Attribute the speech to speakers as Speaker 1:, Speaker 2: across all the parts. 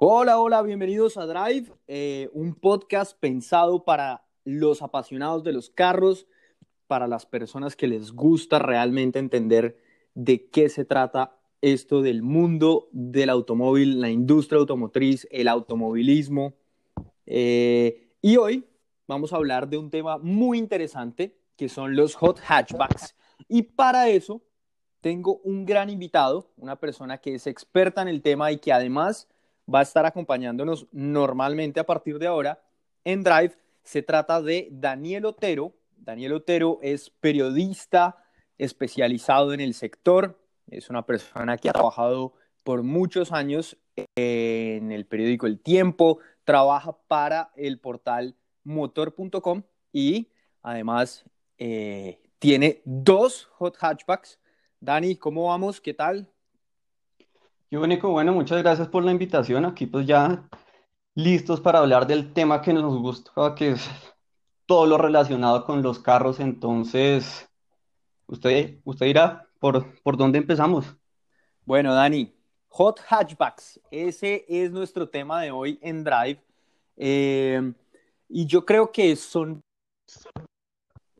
Speaker 1: Hola, hola, bienvenidos a Drive, eh, un podcast pensado para los apasionados de los carros, para las personas que les gusta realmente entender de qué se trata esto del mundo del automóvil, la industria automotriz, el automovilismo. Eh, y hoy vamos a hablar de un tema muy interesante que son los hot hatchbacks. Y para eso tengo un gran invitado, una persona que es experta en el tema y que además va a estar acompañándonos normalmente a partir de ahora en Drive. Se trata de Daniel Otero. Daniel Otero es periodista especializado en el sector. Es una persona que ha trabajado por muchos años en el periódico El Tiempo, trabaja para el portal motor.com y además eh, tiene dos hot hatchbacks. Dani, ¿cómo vamos? ¿Qué tal?
Speaker 2: Yo, único, bueno, muchas gracias por la invitación. Aquí pues ya listos para hablar del tema que nos gusta, que es todo lo relacionado con los carros. Entonces, usted, usted dirá por, por dónde empezamos.
Speaker 1: Bueno, Dani, hot hatchbacks, ese es nuestro tema de hoy en Drive. Eh, y yo creo que son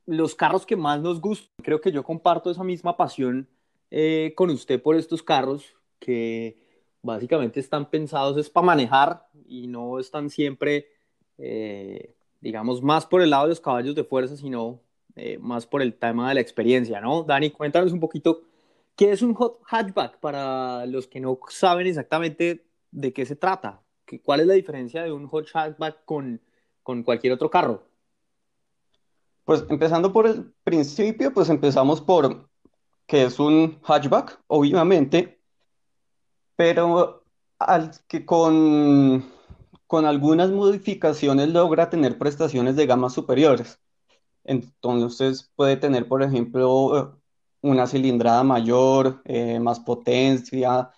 Speaker 1: los carros que más nos gustan. Creo que yo comparto esa misma pasión eh, con usted por estos carros que básicamente están pensados es para manejar y no están siempre, eh, digamos, más por el lado de los caballos de fuerza, sino eh, más por el tema de la experiencia, ¿no? Dani, cuéntanos un poquito qué es un hot hatchback para los que no saben exactamente de qué se trata. ¿Cuál es la diferencia de un hot hatchback con, con cualquier otro carro?
Speaker 2: Pues empezando por el principio, pues empezamos por que es un hatchback, obviamente pero al que con, con algunas modificaciones logra tener prestaciones de gamas superiores. Entonces puede tener, por ejemplo, una cilindrada mayor, eh, más potencia.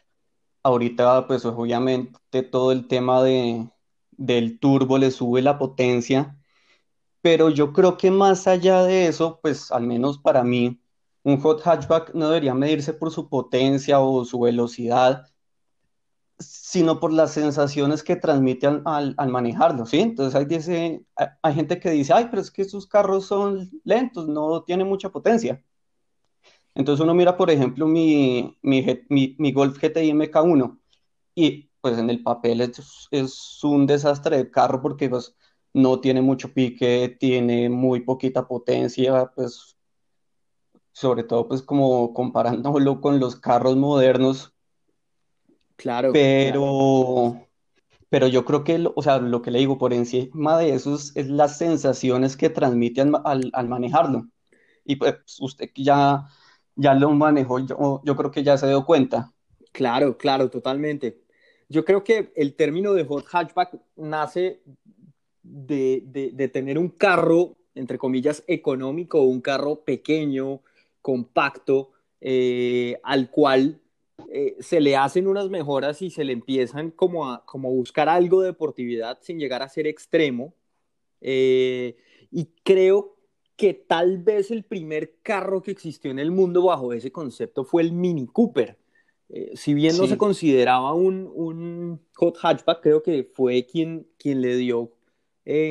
Speaker 2: Ahorita, pues obviamente todo el tema de, del turbo le sube la potencia, pero yo creo que más allá de eso, pues al menos para mí, un hot hatchback no debería medirse por su potencia o su velocidad, sino por las sensaciones que transmite al, manejarlo, ¿sí? Entonces hay, dice, hay gente que dice, ay, pero es que sus carros son lentos, no tienen mucha potencia. Entonces uno mira, por ejemplo, mi, mi, Golf GTI MK1 y pues en el papel es, es, un desastre de carro porque pues no tiene mucho pique, tiene muy poquita potencia, pues sobre todo pues como comparándolo con los carros modernos,
Speaker 1: Claro,
Speaker 2: pero, pero yo creo que, o sea, lo que le digo por encima de eso es, las sensaciones que transmite al, manejarlo. Y pues usted ya, ya lo manejó, yo, yo creo que ya se dio cuenta.
Speaker 1: Claro, claro, totalmente. Yo creo que el término de hot hatchback nace de, de, tener un carro, entre comillas, económico, un carro pequeño, compacto, eh, al cual eh, se le hacen unas mejoras y se le empiezan como a, como buscar algo de deportividad sin llegar a ser extremo. Eh, y creo que tal vez el primer carro que existió en el mundo bajo ese concepto fue el Mini Cooper. Eh, si bien no se consideraba un, un, hot hatchback, creo que fue quien, quien le dio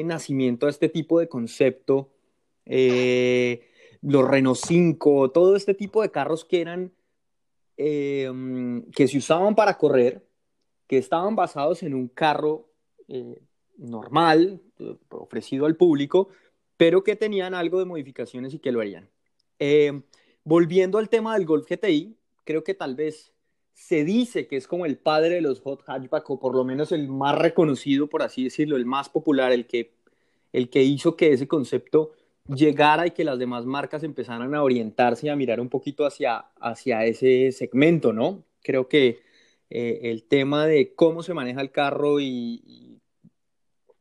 Speaker 1: nacimiento a este tipo de concepto. los Renault 5, todo este tipo de carros que eran Em, que se usaban para correr, que estaban basados en un carro eh, normal, ofrecido al público, pero que tenían algo de modificaciones y que lo harían. Em, volviendo al tema del Golf GTI, creo que tal vez se dice que es como el padre de los hot hatchback, o por lo menos el más reconocido, por así decirlo, el más popular, el que, el que hizo que ese concepto llegara y que las demás marcas empezaran a orientarse y a mirar un poquito hacia, hacia ese segmento, ¿no? Creo que eh, el tema de cómo se maneja el carro y,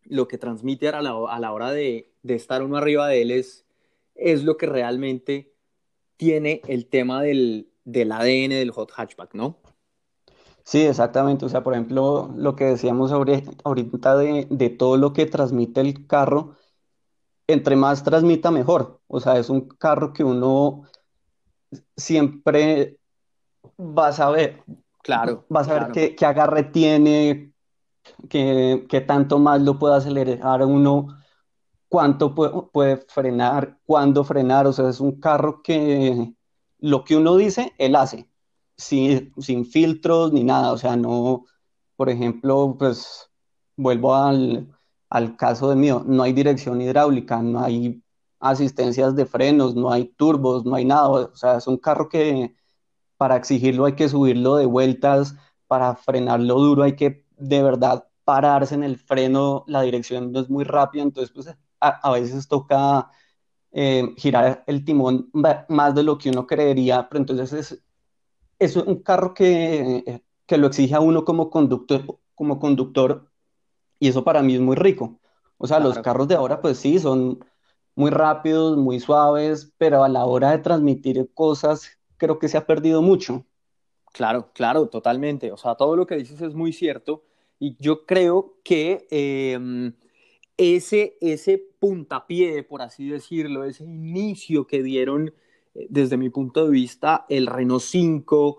Speaker 1: lo que transmite a la, a la hora de, estar uno arriba de él es, es lo que realmente tiene el tema del, del ADN del hot hatchback, ¿no?
Speaker 2: Sí, exactamente. O sea, por ejemplo, lo que decíamos ahorita de, de todo lo que transmite el carro, entre más transmita, mejor. O sea, es un carro que uno siempre va a saber.
Speaker 1: Claro.
Speaker 2: Va a saber qué, agarre tiene, qué, qué tanto más lo puede acelerar uno, cuánto puede, puede frenar, cuándo frenar, o sea, es un carro que lo que uno dice, él hace, sin, sin filtros ni nada, o sea, no, por ejemplo, pues vuelvo al, al caso de mío, no hay dirección hidráulica, no hay asistencias de frenos, no hay turbos, no hay nada, o sea, es un carro que para exigirlo hay que subirlo de vueltas, para frenarlo duro hay que de verdad pararse en el freno, la dirección no es muy rápida, entonces pues a, veces toca eh, girar el timón más de lo que uno creería, pero entonces es, es un carro que, que lo exige a uno como conductor, como conductor y eso para mí es muy rico. O sea, los carros de ahora pues sí, son muy rápidos, muy suaves, pero a la hora de transmitir cosas creo que se ha perdido mucho.
Speaker 1: claro, claro, totalmente. O sea, todo lo que dices es muy cierto y yo creo que eh, ese, ese puntapié, por así decirlo, ese inicio que dieron eh, desde mi punto de vista el Renault 5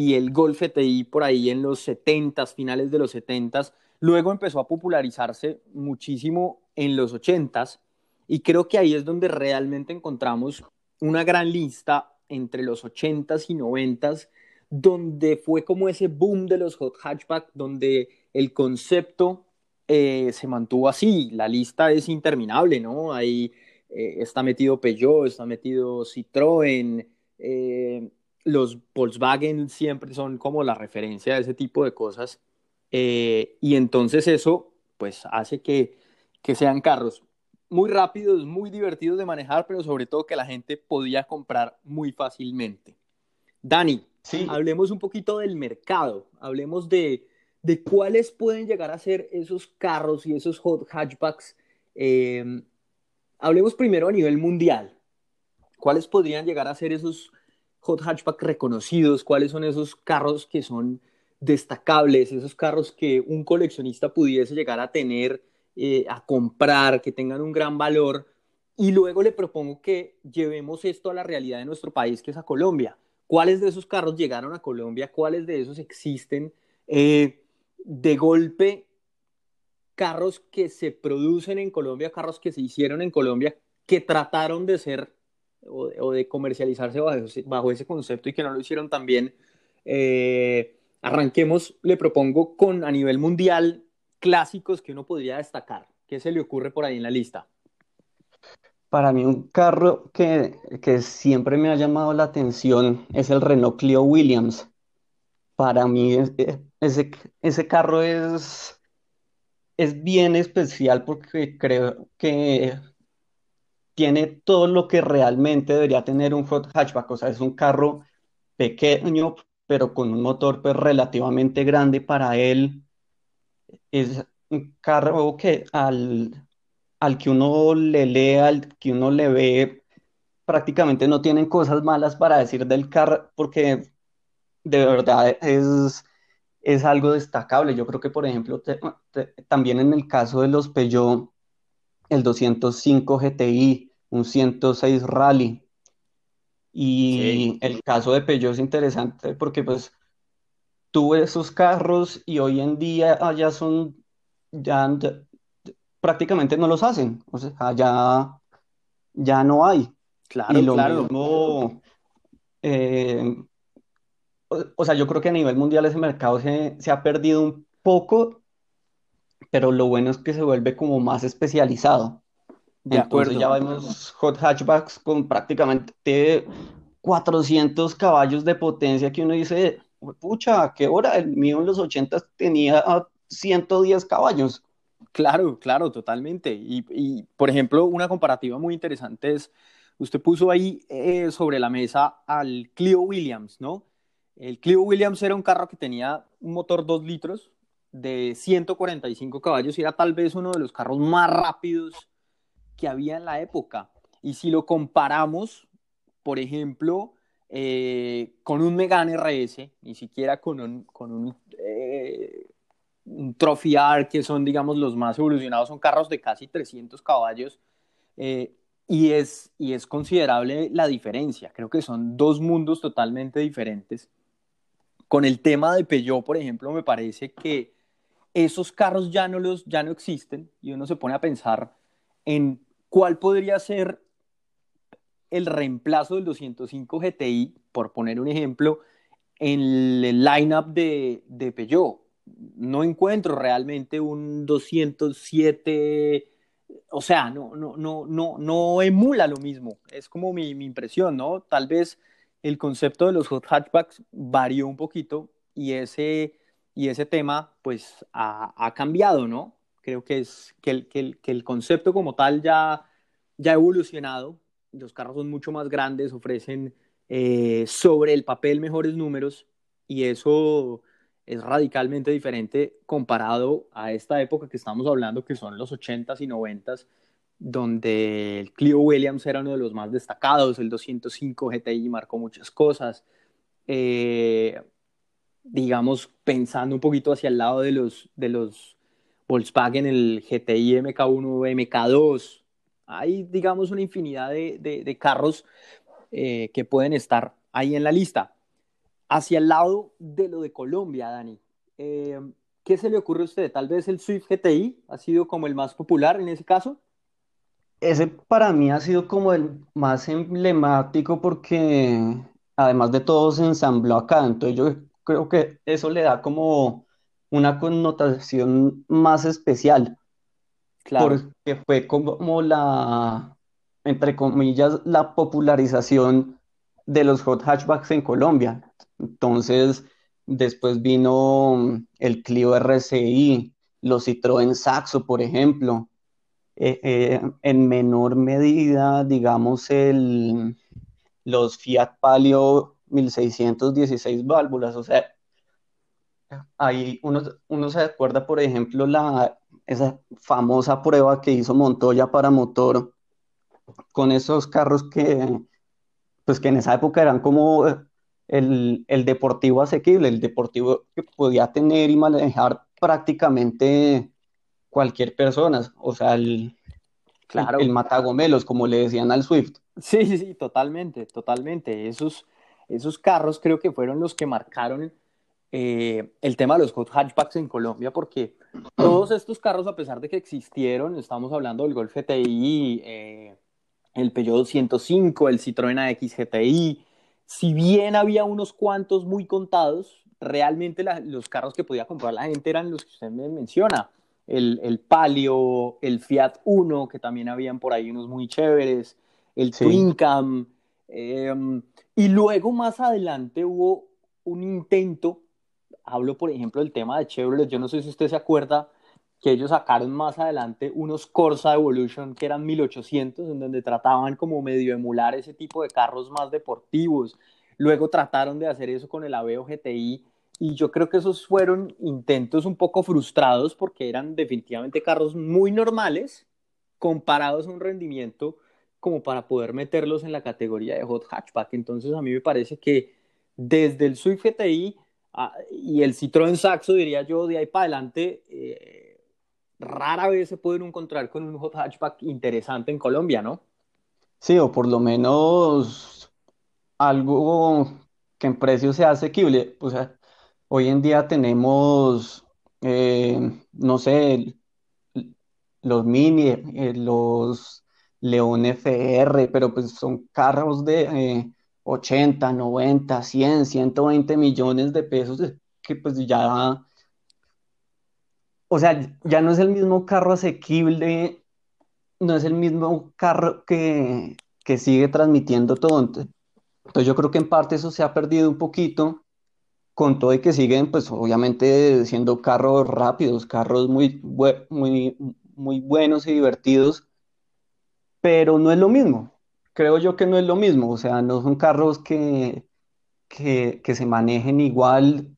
Speaker 1: y el Golf GTI por ahí en los 70s, finales de los 70s, luego empezó a popularizarse muchísimo en los 80s y creo que ahí es donde realmente encontramos una gran lista entre los 80s y 90s donde fue como ese boom de los hot hatchback, donde el concepto eh, se mantuvo así. La lista es interminable, ¿no? Ahí eh, está metido Peugeot, está metido Citroën, eh, los Volkswagen siempre son como la referencia de ese tipo de cosas. Eh, y entonces eso, pues, hace que, que sean carros muy rápidos, muy divertidos de manejar, pero sobre todo que la gente podía comprar muy fácilmente. Dani,
Speaker 2: Sí,
Speaker 1: hablemos un poquito del mercado, hablemos de, de cuáles pueden llegar a ser esos carros y esos hot hatchbacks. Eh, hablemos primero a nivel mundial. ¿Cuáles podrían llegar a ser esos hot hatchback reconocidos? ¿Cuáles son esos carros que son destacables? Esos carros que un coleccionista pudiese llegar a tener, eh, a comprar, que tengan un gran valor. Y luego le propongo que llevemos esto a la realidad de nuestro país, que es a Colombia. ¿Cuáles de esos carros llegaron a Colombia? ¿Cuáles de esos existen? Eh, de golpe, carros que se producen en Colombia, carros que se hicieron en Colombia, que trataron de ser o de, comercializarse bajo ese, concepto y que no lo hicieron tan bien. Eh, arranquemos, le propongo, con a nivel mundial clásicos que uno podría destacar. ¿Qué se le ocurre por ahí en la lista?
Speaker 2: para mí un carro que, que siempre me ha llamado la atención es el Renault Clio Williams. Para mí es- ese, ese carro es, es bien especial porque creo que tiene todo lo que realmente debería tener un hatchback. O sea, es un carro pequeño, pero con un motor pues, relativamente grande para él. Es un carro que al, al que uno le lee, al que uno le ve, prácticamente no tienen cosas malas para decir del carro, porque de verdad es, es algo destacable. Yo creo que, por ejemplo, te- te- también en el caso de los Peugeot, el 205 GTI, un 106 Rally,
Speaker 1: Sí,
Speaker 2: y el caso de Peugeot es interesante porque pues tuve esos carros y hoy en día allá son, ya, ya prácticamente no los hacen, o sea, ya, ya no hay. Y
Speaker 1: claro,
Speaker 2: lo
Speaker 1: claro.
Speaker 2: mismo, eh, o, o sea, yo creo que a nivel mundial ese mercado se, se ha perdido un poco, pero lo bueno es que se vuelve como más especializado.
Speaker 1: De
Speaker 2: Entonces ya
Speaker 1: acuerdo.
Speaker 2: vemos hot hatchbacks con prácticamente 400 caballos de potencia que uno dice, pucha, ¿a qué hora? El mío en los 80 tenía 110 caballos.
Speaker 1: Claro, claro, totalmente. Y, y, por ejemplo, una comparativa muy interesante es, usted puso ahí eh, sobre la mesa al Clio Williams, ¿no? El Clio Williams era un carro que tenía un motor 2 litros de 145 caballos y era tal vez uno de los carros más rápidos que había en la época. Y si lo comparamos, por ejemplo, eh, con un Megane RS, ni siquiera con un, con un eh, un Trophy R, que son, digamos, los más evolucionados, son carros de casi 300 caballos eh, y, es, y es considerable la diferencia. Creo que son dos mundos totalmente diferentes. Con el tema de Peugeot, por ejemplo, me parece que esos carros ya no, los, ya no existen y uno se pone a pensar en cuál podría ser el reemplazo del 205 GTI, por poner un ejemplo, en el lineup de, de Peugeot. No encuentro realmente un 207, o sea, no, no, no, no, no emula lo mismo. Es como mi, impresión, ¿no? Tal vez el concepto de los hot hatchbacks varió un poquito y ese, y ese tema pues ha cambiado, ¿no? Creo que, es, que, el, que, el, que el concepto como tal ya, ya ha evolucionado los carros son mucho más grandes, ofrecen eh, sobre el papel mejores números y eso es radicalmente diferente comparado a esta época que estamos hablando, que son los 80s y 90s, donde el Clio Williams era uno de los más destacados, el 205 GTI marcó muchas cosas. Eh, digamos, pensando un poquito hacia el lado de los, de los Volkswagen, el GTI MK1, MK2, hay, digamos, una infinidad de, de, carros eh, que pueden estar ahí en la lista. Hacia el lado de lo de Colombia, Dani, eh, ¿qué se le ocurre a usted? Tal vez el Swift GTI ha sido como el más popular en ese caso.
Speaker 2: Ese para mí ha sido como el más emblemático porque además de todo se ensambló acá, entonces yo creo que eso le da como una connotación más especial. Porque fue como la, entre comillas, la popularización de los hot hatchbacks en Colombia. Entonces, después vino el Clio RCI, los Citroën Saxo, por ejemplo. Eh, eh, en menor medida, digamos, el, los Fiat Palio 1616 válvulas. O sea, ahí uno, uno se acuerda, por ejemplo, la, esa famosa prueba que hizo Montoya para motor con esos carros que, pues que en esa época eran como el, deportivo asequible, el deportivo que podía tener y manejar prácticamente cualquier persona, o sea, el, claro. el, matagomelos, como le decían al Swift.
Speaker 1: Sí, sí, sí, totalmente, totalmente. Esos, esos carros creo que fueron los que marcaron eh, el tema de los hot hatchbacks en Colombia, porque todos estos carros, a pesar de que existieron, estamos hablando del Golf GTI, eh, el Peugeot 205, el Citroën AX GTI, si bien había unos cuantos muy contados, realmente los carros que podía comprar la gente eran los que usted me menciona. El, el Palio, el Fiat Uno, que también habían por ahí unos muy chéveres, el Twin Cam. Em, y luego más adelante hubo un intento hablo, por ejemplo, del tema de Chevrolet. Yo no sé si usted se acuerda que ellos sacaron más adelante unos Corsa Evolution que eran 1800, en donde trataban como medio emular ese tipo de carros más deportivos. Luego trataron de hacer eso con el Aveo GTI y yo creo que esos fueron intentos un poco frustrados porque eran definitivamente carros muy normales comparados a un rendimiento como para poder meterlos en la categoría de hot hatchback. Entonces a mí me parece que desde el Swift GTI Ah, y el Citroën Saxo, diría yo, de ahí para adelante, eh, rara vez se pueden encontrar con un hot hatchback interesante en Colombia, ¿no?
Speaker 2: Sí, o por lo menos algo que en precio sea asequible. O sea, hoy en día tenemos, eh, no sé, los Mini, eh, los León FR, pero pues son carros de 80, 90, 100, 120 millones de pesos, que pues ya, o sea, ya no es el mismo carro asequible, no es el mismo carro que, que sigue transmitiendo todo. Entonces, yo creo que en parte eso se ha perdido un poquito, con todo y que siguen, pues obviamente siendo carros rápidos, carros muy, muy, muy buenos y divertidos, pero no es lo mismo creo yo que no es lo mismo, o sea, no son carros que, que, se manejen igual,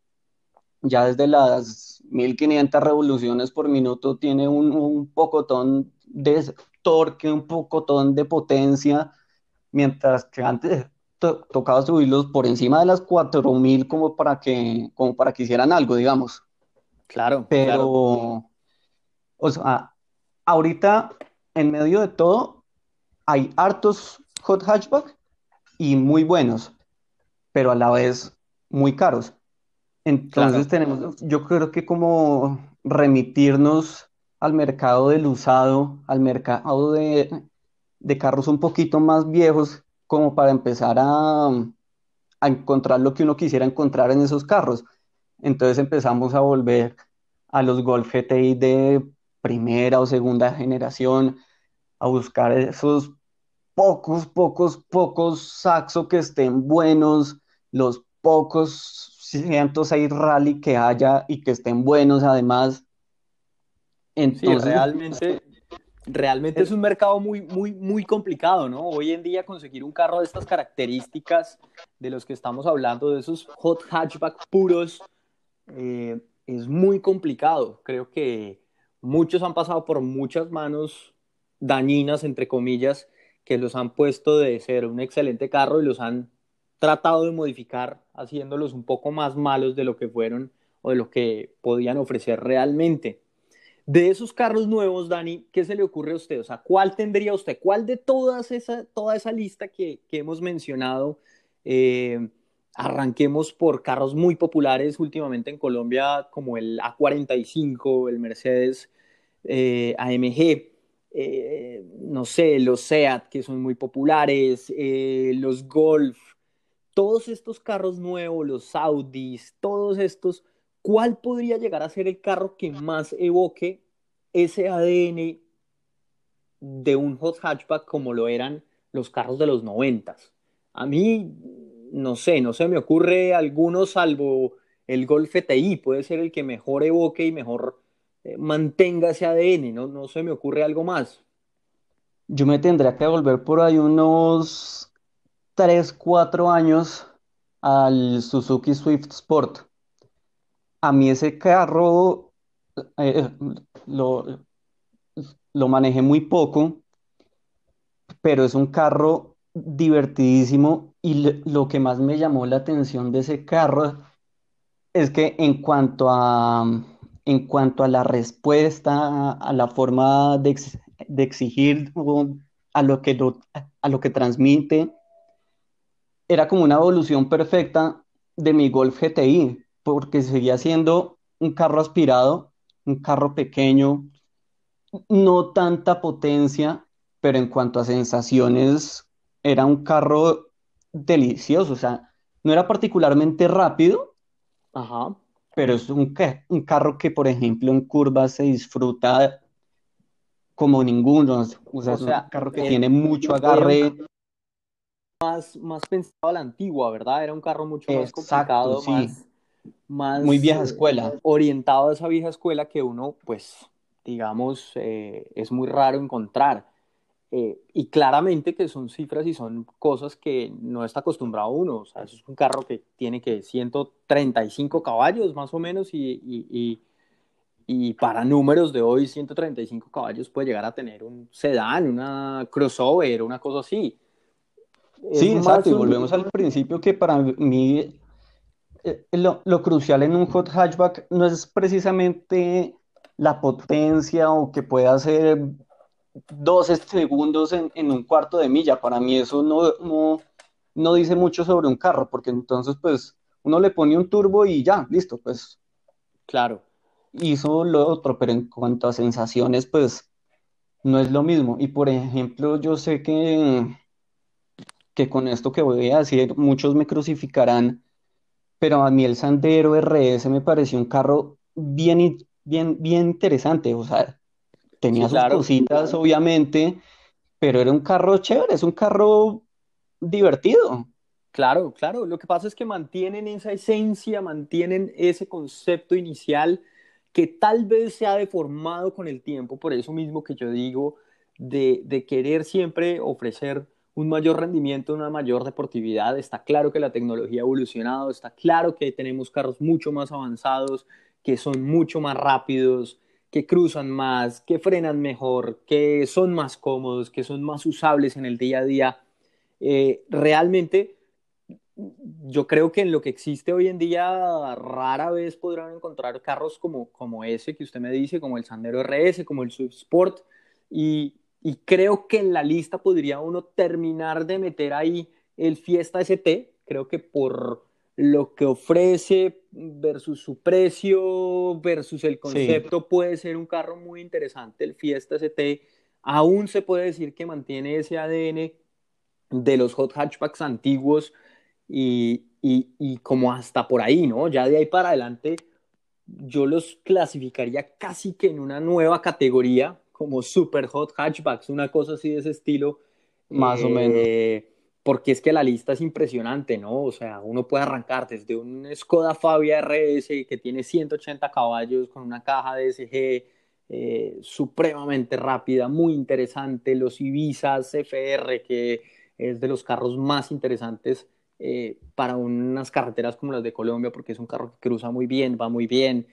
Speaker 2: ya desde las 1500 revoluciones por minuto tiene un, un pocotón de torque, un pocotón de potencia, mientras que antes tocaba subirlos por encima de las 4000 como para que, como para que hicieran algo, digamos.
Speaker 1: Claro.
Speaker 2: Pero, o sea, ahorita en medio de todo hay hartos hot hatchback y muy buenos, pero a la vez muy caros. Entonces tenemos, yo creo que como remitirnos al mercado del usado, al mercado de, de carros un poquito más viejos, como para empezar a, a encontrar lo que uno quisiera encontrar en esos carros. Entonces empezamos a volver a los Golf GTI de primera o segunda generación, a buscar esos pocos, pocos, pocos Saxo que estén buenos, los pocos 106 rally que haya y que estén buenos además.
Speaker 1: Entonces, realmente, realmente es un mercado muy, muy, muy complicado, ¿no? Hoy en día conseguir un carro de estas características de los que estamos hablando, de esos hot hatchback puros, eh, es muy complicado. Creo que muchos han pasado por muchas manos dañinas, entre comillas, que los han puesto de ser un excelente carro y los han tratado de modificar, haciéndolos un poco más malos de lo que fueron o de lo que podían ofrecer realmente. De esos carros nuevos, Dani, ¿qué se le ocurre a usted? O sea, ¿cuál tendría usted? ¿Cuál de todas esa, toda esa lista que, que hemos mencionado? Eh, arranquemos por carros muy populares últimamente en Colombia, como el A45, el Mercedes eh, AMG. Eh, no sé, los SEAT, que son muy populares, eh, los Golf, todos estos carros nuevos, los Audis, todos estos, ¿cuál podría llegar a ser el carro que más evoque ese ADN de un hot hatchback como lo eran los carros de los noventas? A mí, no sé, no se me ocurre alguno salvo el Golf GTI, puede ser el que mejor evoque y mejor eh, mantenga ese ADN, ¿no? No se me ocurre algo más.
Speaker 2: Yo me tendría que volver por ahí unos 3, 4 años al Suzuki Swift Sport. A mí ese carro eh, lo, lo manejé muy poco, pero es un carro divertidísimo y lo que más me llamó la atención de ese carro es que en cuanto a en cuanto a la respuesta, a la forma de, exigir a lo, que a lo que transmite, era como una evolución perfecta de mi Golf GTI, porque seguía siendo un carro aspirado, un carro pequeño, no tanta potencia, pero en cuanto a sensaciones, era un carro delicioso, o sea, no era particularmente rápido,
Speaker 1: Ajá
Speaker 2: pero es un, un carro que, por ejemplo, en curvas se disfruta como ninguno. O sea, es un carro que tiene mucho agarre.
Speaker 1: Más, más pensado a la antigua, ¿verdad? Era un carro mucho más complicado, sí. más,
Speaker 2: Muy vieja escuela.
Speaker 1: Orientado a esa vieja escuela que uno, pues, digamos, eh, es muy raro encontrar. Eh, y claramente que son cifras y son cosas que no está acostumbrado uno. O sea, eso es un carro que tiene que 135 caballos más o menos y, y, y, para números de hoy 135 caballos puede llegar a tener un sedán, una crossover, una cosa así.
Speaker 2: sí, exacto. Y volvemos al principio que para mí eh, lo, lo crucial en un hot hatchback no es precisamente la potencia o que pueda ser 12 segundos en, un cuarto de milla. Para mí eso no, no, dice mucho sobre un carro, porque entonces pues uno le pone un turbo y ya, listo, pues.
Speaker 1: Claro.
Speaker 2: Hizo lo otro, pero en cuanto a sensaciones, pues no es lo mismo. Y por ejemplo, yo sé que, que con esto que voy a decir, muchos me crucificarán, pero a mí el Sandero RS me pareció un carro bien, bien, bien interesante. O sea, Tenía sus cositas, obviamente, pero era un carro chévere, es un carro divertido.
Speaker 1: Claro, claro. Lo que pasa es que mantienen esa esencia, mantienen ese concepto inicial que tal vez se ha deformado con el tiempo, por eso mismo que yo digo, de, de querer siempre ofrecer un mayor rendimiento, una mayor deportividad. Está claro que la tecnología ha evolucionado, está claro que tenemos carros mucho más avanzados, que son mucho más rápidos, que cruzan más, que frenan mejor, que son más cómodos, que son más usables en el día a día. Eh, realmente, yo creo que en lo que existe hoy en día, rara vez podrán encontrar carros como, ese que usted me dice, como el Sandero RS, como el Swift Sport, y, y creo que en la lista podría uno terminar de meter ahí el Fiesta ST, creo que por lo que ofrece versus su precio, versus el concepto, puede ser un carro muy interesante. El Fiesta ST aún se puede decir que mantiene ese ADN de los hot hatchbacks antiguos y, y, como hasta por ahí, ¿no? Ya de ahí para adelante yo los clasificaría casi que en una nueva categoría, como super hot hatchbacks, una cosa así de ese estilo.
Speaker 2: Más o menos.
Speaker 1: Porque es que la lista es impresionante, ¿no? O sea, uno puede arrancar desde un Skoda Fabia RS que tiene 180 caballos con una caja de SG eh, supremamente rápida, muy interesante, los Ibiza FR, que es de los carros más interesantes eh, para unas carreteras como las de Colombia, porque es un carro que cruza muy bien, va muy bien.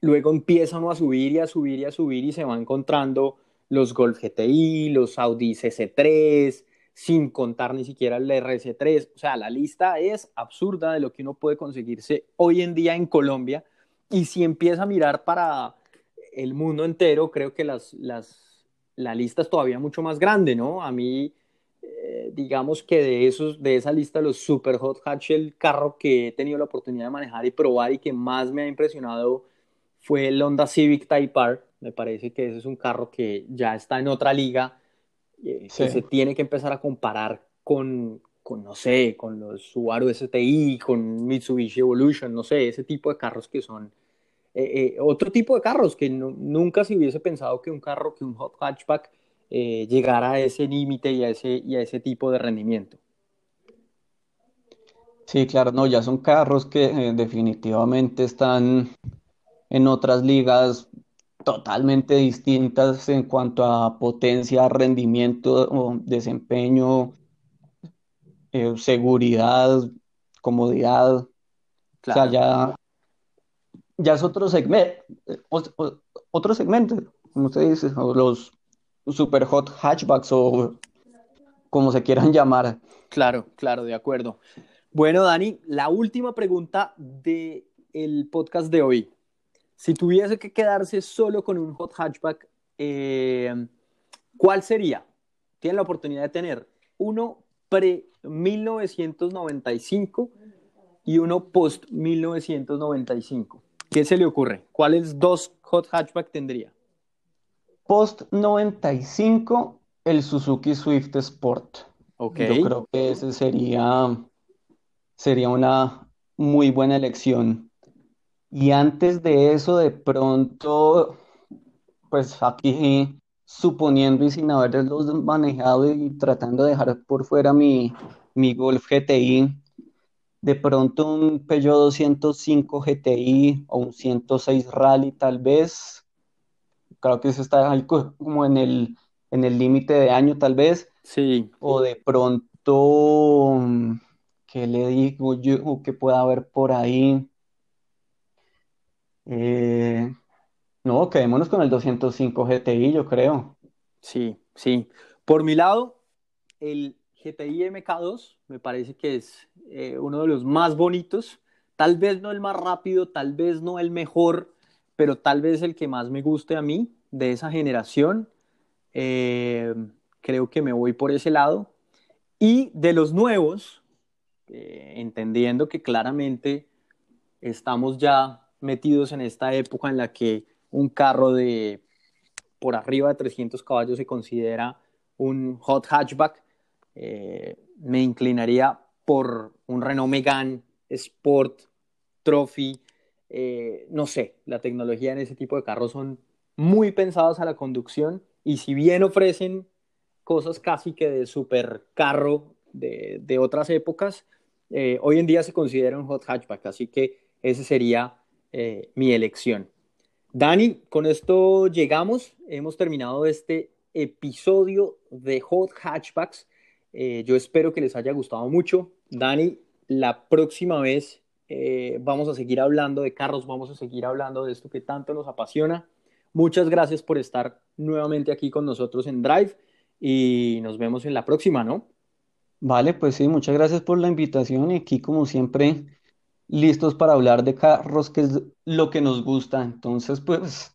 Speaker 1: Luego empieza uno a subir y a subir y a subir y se va encontrando los Golf GTI, los Audi CC3, sin contar ni siquiera el RC3. O sea, la lista es absurda de lo que uno puede conseguirse hoy en día en Colombia. Y si empieza a mirar para el mundo entero, creo que las, las, la lista es todavía mucho más grande, ¿no? A mí eh, digamos que de, esos, de esa lista, los Super Hot Hatch, el carro que he tenido la oportunidad de manejar y probar y que más me ha impresionado fue el Honda Civic Type R. Me parece que ese es un carro que ya está en otra liga, eh, que se tiene que empezar a comparar con, con, no sé, con los Subaru STI, con Mitsubishi Evolution, no sé, ese tipo de carros que son eh, otro tipo de carros que nunca se hubiese pensado que un carro, que un hot hatchback eh, llegar a ese límite y, a ese, y a ese tipo de rendimiento.
Speaker 2: Sí, claro, no, ya son carros que eh, definitivamente están en otras ligas totalmente distintas en cuanto a potencia, rendimiento, desempeño, eh, seguridad, comodidad. O sea, ya, ya es otro segmento, otro segmento, como usted dice, los super hot hatchbacks o como se quieran llamar.
Speaker 1: Claro, claro, de acuerdo. Bueno, Dani, la última pregunta del el podcast de hoy. Si tuviese que quedarse solo con un hot hatchback, eh, ¿cuál sería? Tiene la oportunidad de tener uno pre-1995 y uno post-1995. ¿Qué se le ocurre? ¿Cuáles dos hot hatchback tendría?
Speaker 2: Post 95, el Suzuki Swift Sport. Yo creo que ese sería, sería una muy buena elección. Y antes de eso, de pronto, pues aquí suponiendo y sin haberlos manejado y tratando de dejar por fuera mi, mi Golf GTI, de pronto un Peugeot 205 GTI o un 106 Rally tal vez, creo que eso está como en el en el límite de año tal vez.
Speaker 1: Sí.
Speaker 2: O de pronto, ¿qué le digo yo que pueda haber por ahí? Eh, no, quedémonos con el 205 GTI, yo creo.
Speaker 1: Sí, sí. Por mi lado, el GTI MK2 me parece que es eh, uno de los más bonitos. Tal vez no el más rápido, tal vez no el mejor, pero tal vez el que más me guste a mí de esa generación. Eh, creo que me voy por ese lado. Y de los nuevos, entendiendo que claramente estamos ya metidos en esta época en la que un carro de por arriba de 300 caballos se considera un hot hatchback, eh, me inclinaría por un Renault Megane Sport Trophy eh, no sé, la tecnología en ese tipo de carros son muy pensados a la conducción y si bien ofrecen cosas casi que de supercarro de, de otras épocas, eh, hoy en día se considera un hot hatchback, así que esa sería eh, mi elección. Dani, con esto llegamos, hemos terminado este episodio de Hot Hatchbacks. yo espero que les haya gustado mucho. Dani, la próxima vez eh, vamos a seguir hablando de carros, vamos a seguir hablando de esto que tanto nos apasiona. Muchas gracias por estar nuevamente aquí con nosotros en Drive y nos vemos en la próxima, ¿no?
Speaker 2: Vale, pues sí, muchas gracias por la invitación y aquí como siempre listos para hablar de carros, que es lo que nos gusta. Entonces, pues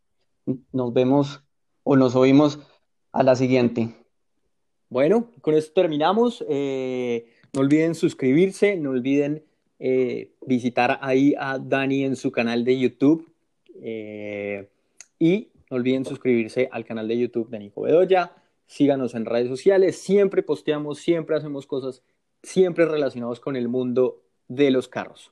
Speaker 2: nos vemos o nos oímos a la siguiente.
Speaker 1: Bueno, con esto terminamos. Eh, no olviden suscribirse, no olviden eh, visitar ahí a Dani en su canal de YouTube. Eh, y no olviden suscribirse al canal de YouTube de Nico Bedoya. Síganos en redes sociales. Siempre posteamos, siempre hacemos cosas, siempre relacionados con el mundo de los carros.